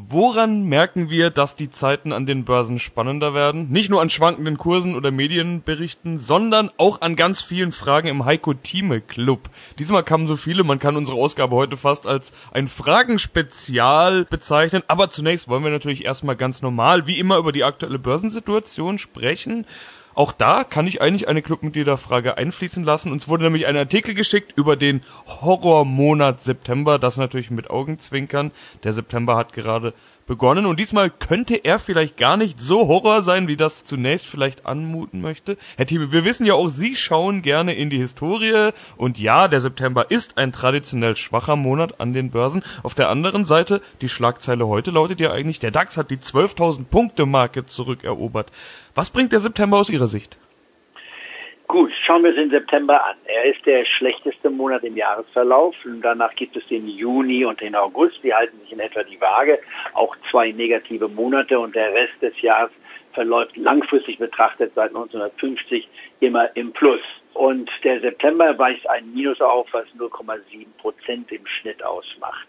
Woran merken wir, dass die Zeiten an den Börsen spannender werden? Nicht nur an schwankenden Kursen oder Medienberichten, sondern auch an ganz vielen Fragen im Heiko Thieme Club. Diesmal kamen so viele, man kann unsere Ausgabe heute fast als ein Fragenspezial bezeichnen. Aber zunächst wollen wir natürlich erstmal ganz normal, wie immer, über die aktuelle Börsensituation sprechen. Auch da kann ich eigentlich eine Clubmitgliederfrage einfließen lassen. Uns wurde nämlich ein Artikel geschickt über den Horrormonat September, das natürlich mit Augenzwinkern. Der September hat gerade begonnen und diesmal könnte er vielleicht gar nicht so Horror sein, wie das zunächst vielleicht anmuten möchte. Herr Thiebe, wir wissen ja auch, Sie schauen gerne in die Historie und ja, der September ist ein traditionell schwacher Monat an den Börsen. Auf der anderen Seite, die Schlagzeile heute lautet ja eigentlich, der DAX hat die 12.000 Punkte Marke zurückerobert. Was bringt der September aus Ihrer Sicht? Gut, schauen wir uns den September an. Er ist der schlechteste Monat im Jahresverlauf. Und danach gibt es den Juni und den August. Die halten sich in etwa die Waage. Auch zwei negative Monate und der Rest des Jahres verläuft langfristig betrachtet seit 1950 immer im Plus. Und der September weist ein Minus auf, was 0,7 Prozent im Schnitt ausmacht.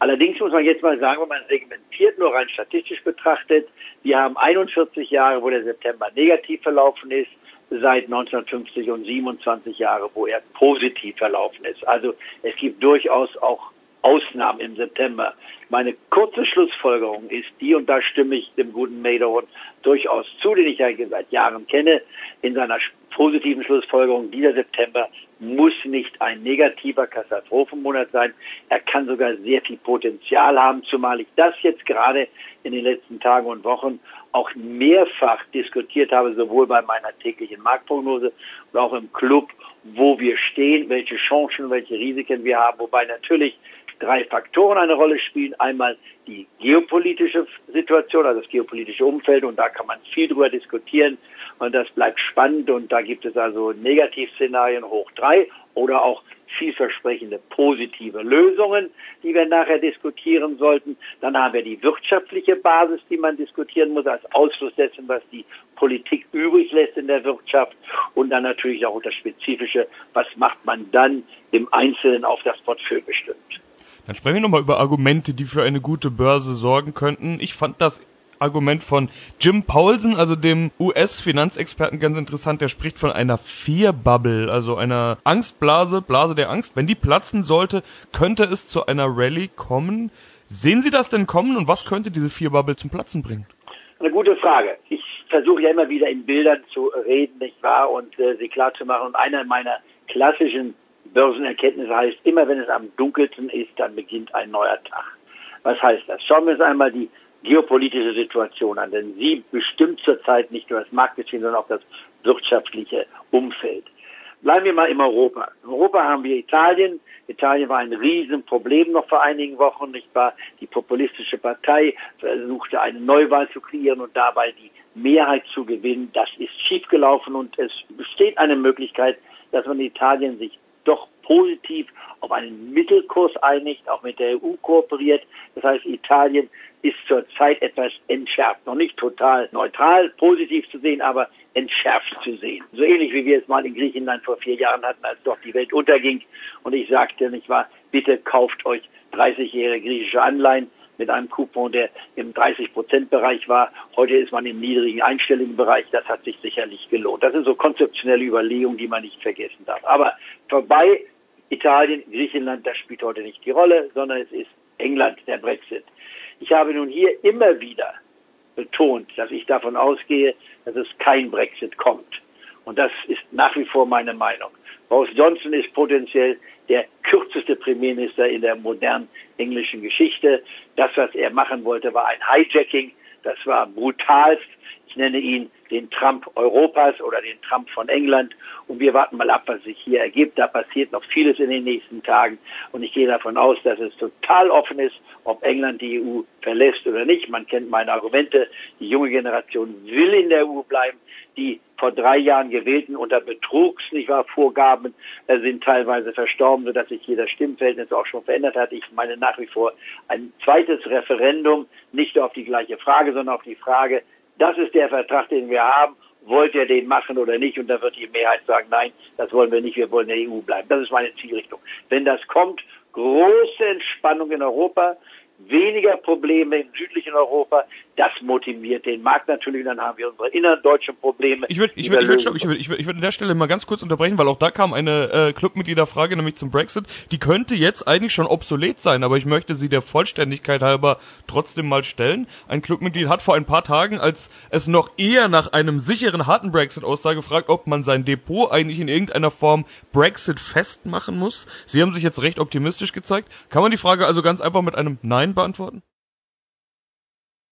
Allerdings muss man jetzt mal sagen, wenn man segmentiert, nur rein statistisch betrachtet, wir haben 41 Jahre, wo der September negativ verlaufen ist, seit 1950 und 27 Jahre, wo er positiv verlaufen ist. Also es gibt durchaus auch Ausnahmen im September. Meine kurze Schlussfolgerung ist die, und da stimme ich dem guten Madoff durchaus zu, den ich ja seit Jahren kenne, in seiner positiven Schlussfolgerung, dieser September muss nicht ein negativer Katastrophenmonat sein. Er kann sogar sehr viel Potenzial haben, zumal ich das jetzt gerade in den letzten Tagen und Wochen auch mehrfach diskutiert habe, sowohl bei meiner täglichen Marktprognose und auch im Club, wo wir stehen, welche Chancen, welche Risiken wir haben, wobei natürlich drei Faktoren eine Rolle spielen. Einmal die geopolitische Situation, also das geopolitische Umfeld, und da kann man viel drüber diskutieren. Und das bleibt spannend und da gibt es also Negativszenarien hoch drei oder auch vielversprechende positive Lösungen, die wir nachher diskutieren sollten. Dann haben wir die wirtschaftliche Basis, die man diskutieren muss, als Ausfluss dessen, was die Politik übrig lässt in der Wirtschaft. Und dann natürlich auch das Spezifische, was macht man dann im Einzelnen auf das Portfolio bestimmt. Dann sprechen wir nochmal über Argumente, die für eine gute Börse sorgen könnten. Ich fand das Argument von Jim Paulsen, also dem US-Finanzexperten, ganz interessant. Der spricht von einer Fear-Bubble, also einer Angstblase, Blase der Angst. Wenn die platzen sollte, könnte es zu einer Rallye kommen. Sehen Sie das denn kommen und was könnte diese Fear-Bubble zum Platzen bringen? Eine gute Frage. Ich versuche ja immer wieder in Bildern zu reden, nicht wahr, und äh, sie klar zu machen. Und einer meiner klassischen Börsenerkenntnisse heißt, immer wenn es am dunkelsten ist, dann beginnt ein neuer Tag. Was heißt das? Schauen wir uns einmal die geopolitische Situation an, denn sie bestimmt zurzeit nicht nur das Marktgeschehen, sondern auch das wirtschaftliche Umfeld. Bleiben wir mal in Europa. In Europa haben wir Italien. Italien war ein Riesenproblem noch vor einigen Wochen, nicht wahr? Die populistische Partei versuchte eine Neuwahl zu kreieren und dabei die Mehrheit zu gewinnen. Das ist schiefgelaufen und es besteht eine Möglichkeit, dass man Italien sich doch positiv auf einen Mittelkurs einigt, auch mit der EU kooperiert. Das heißt, Italien ist zurzeit etwas entschärft. Noch nicht total neutral, positiv zu sehen, aber entschärft zu sehen. So ähnlich wie wir es mal in Griechenland vor vier Jahren hatten, als doch die Welt unterging. Und ich sagte, nicht wahr, bitte kauft euch 30-jährige griechische Anleihen mit einem Coupon, der im 30-Prozent-Bereich war. Heute ist man im niedrigen einstelligen Bereich. Das hat sich sicherlich gelohnt. Das sind so konzeptionelle Überlegungen, die man nicht vergessen darf. Aber vorbei Italien, Griechenland, das spielt heute nicht die Rolle, sondern es ist England, der Brexit. Ich habe nun hier immer wieder betont, dass ich davon ausgehe, dass es kein Brexit kommt. Und das ist nach wie vor meine Meinung. Boris Johnson ist potenziell der kürzeste Premierminister in der modernen englischen Geschichte. Das, was er machen wollte, war ein Hijacking. Das war brutalst. Ich nenne ihn den Trump Europas oder den Trump von England. Und wir warten mal ab, was sich hier ergibt. Da passiert noch vieles in den nächsten Tagen. Und ich gehe davon aus, dass es total offen ist, ob England die EU verlässt oder nicht. Man kennt meine Argumente. Die junge Generation will in der EU bleiben. Die vor drei Jahren gewählten unter Betrugs, nicht wahr, Vorgaben äh, sind teilweise verstorben, sodass sich hier das Stimmverhältnis auch schon verändert hat. Ich meine nach wie vor ein zweites Referendum, nicht auf die gleiche Frage, sondern auf die Frage, das ist der Vertrag, den wir haben. Wollt ihr den machen oder nicht? Und da wird die Mehrheit sagen, nein, das wollen wir nicht, wir wollen in der EU bleiben. Das ist meine Zielrichtung. Wenn das kommt, große Entspannung in Europa, weniger Probleme im südlichen Europa. Das motiviert den Markt natürlich. Dann haben wir unsere inneren deutschen Probleme. Ich würde ich würd, ich würd, ich würd, ich würd, ich würd an der Stelle mal ganz kurz unterbrechen, weil auch da kam eine äh, Clubmitgliederfrage, nämlich zum Brexit. Die könnte jetzt eigentlich schon obsolet sein, aber ich möchte sie der Vollständigkeit halber trotzdem mal stellen. Ein Clubmitglied hat vor ein paar Tagen, als es noch eher nach einem sicheren harten Brexit aussah, gefragt, ob man sein Depot eigentlich in irgendeiner Form Brexit festmachen muss. Sie haben sich jetzt recht optimistisch gezeigt. Kann man die Frage also ganz einfach mit einem Nein beantworten?